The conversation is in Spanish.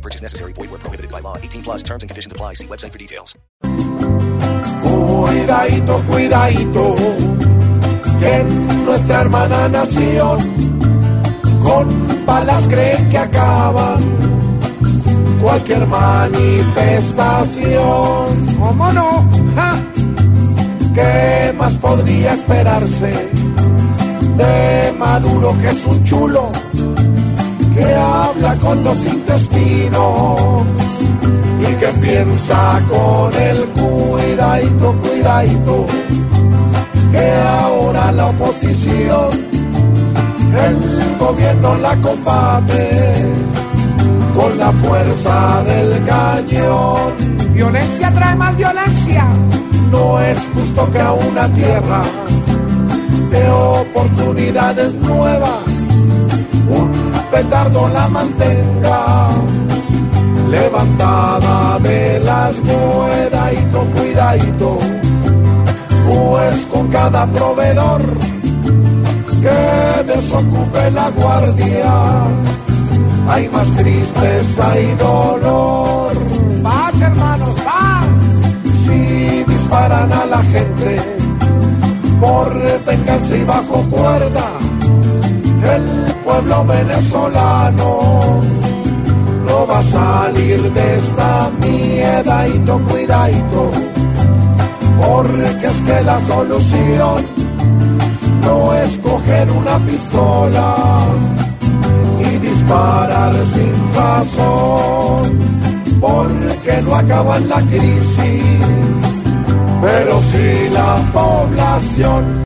No purchase necessary. Void where prohibited by law. 18 plus terms and conditions apply. See website for details. Cuidadito, cuidadito, que en nuestra hermana nación con balas creen que acaban cualquier manifestación. ¿Cómo no? ¡Ja! ¿Qué más podría esperarse de Maduro que es un chulo que habla con los intestinos y que piensa con el cuidadito, cuidadito, que ahora la oposición, el gobierno la combate con la fuerza del cañón. Violencia trae más violencia. No es justo que a una tierra de oportunidades nuevas petardo la mantenga levantada de las cuidadito, cuidadito, pues con cada proveedor que desocupe la guardia hay más tristeza y dolor. Paz, hermanos, paz. Si disparan a la gente por venganza y bajo cuerda, el pueblo venezolano. No va a salir de esta miedadito, cuidadito, porque es que la solución no es coger una pistola y disparar sin razón, porque no acaba la crisis, pero si la población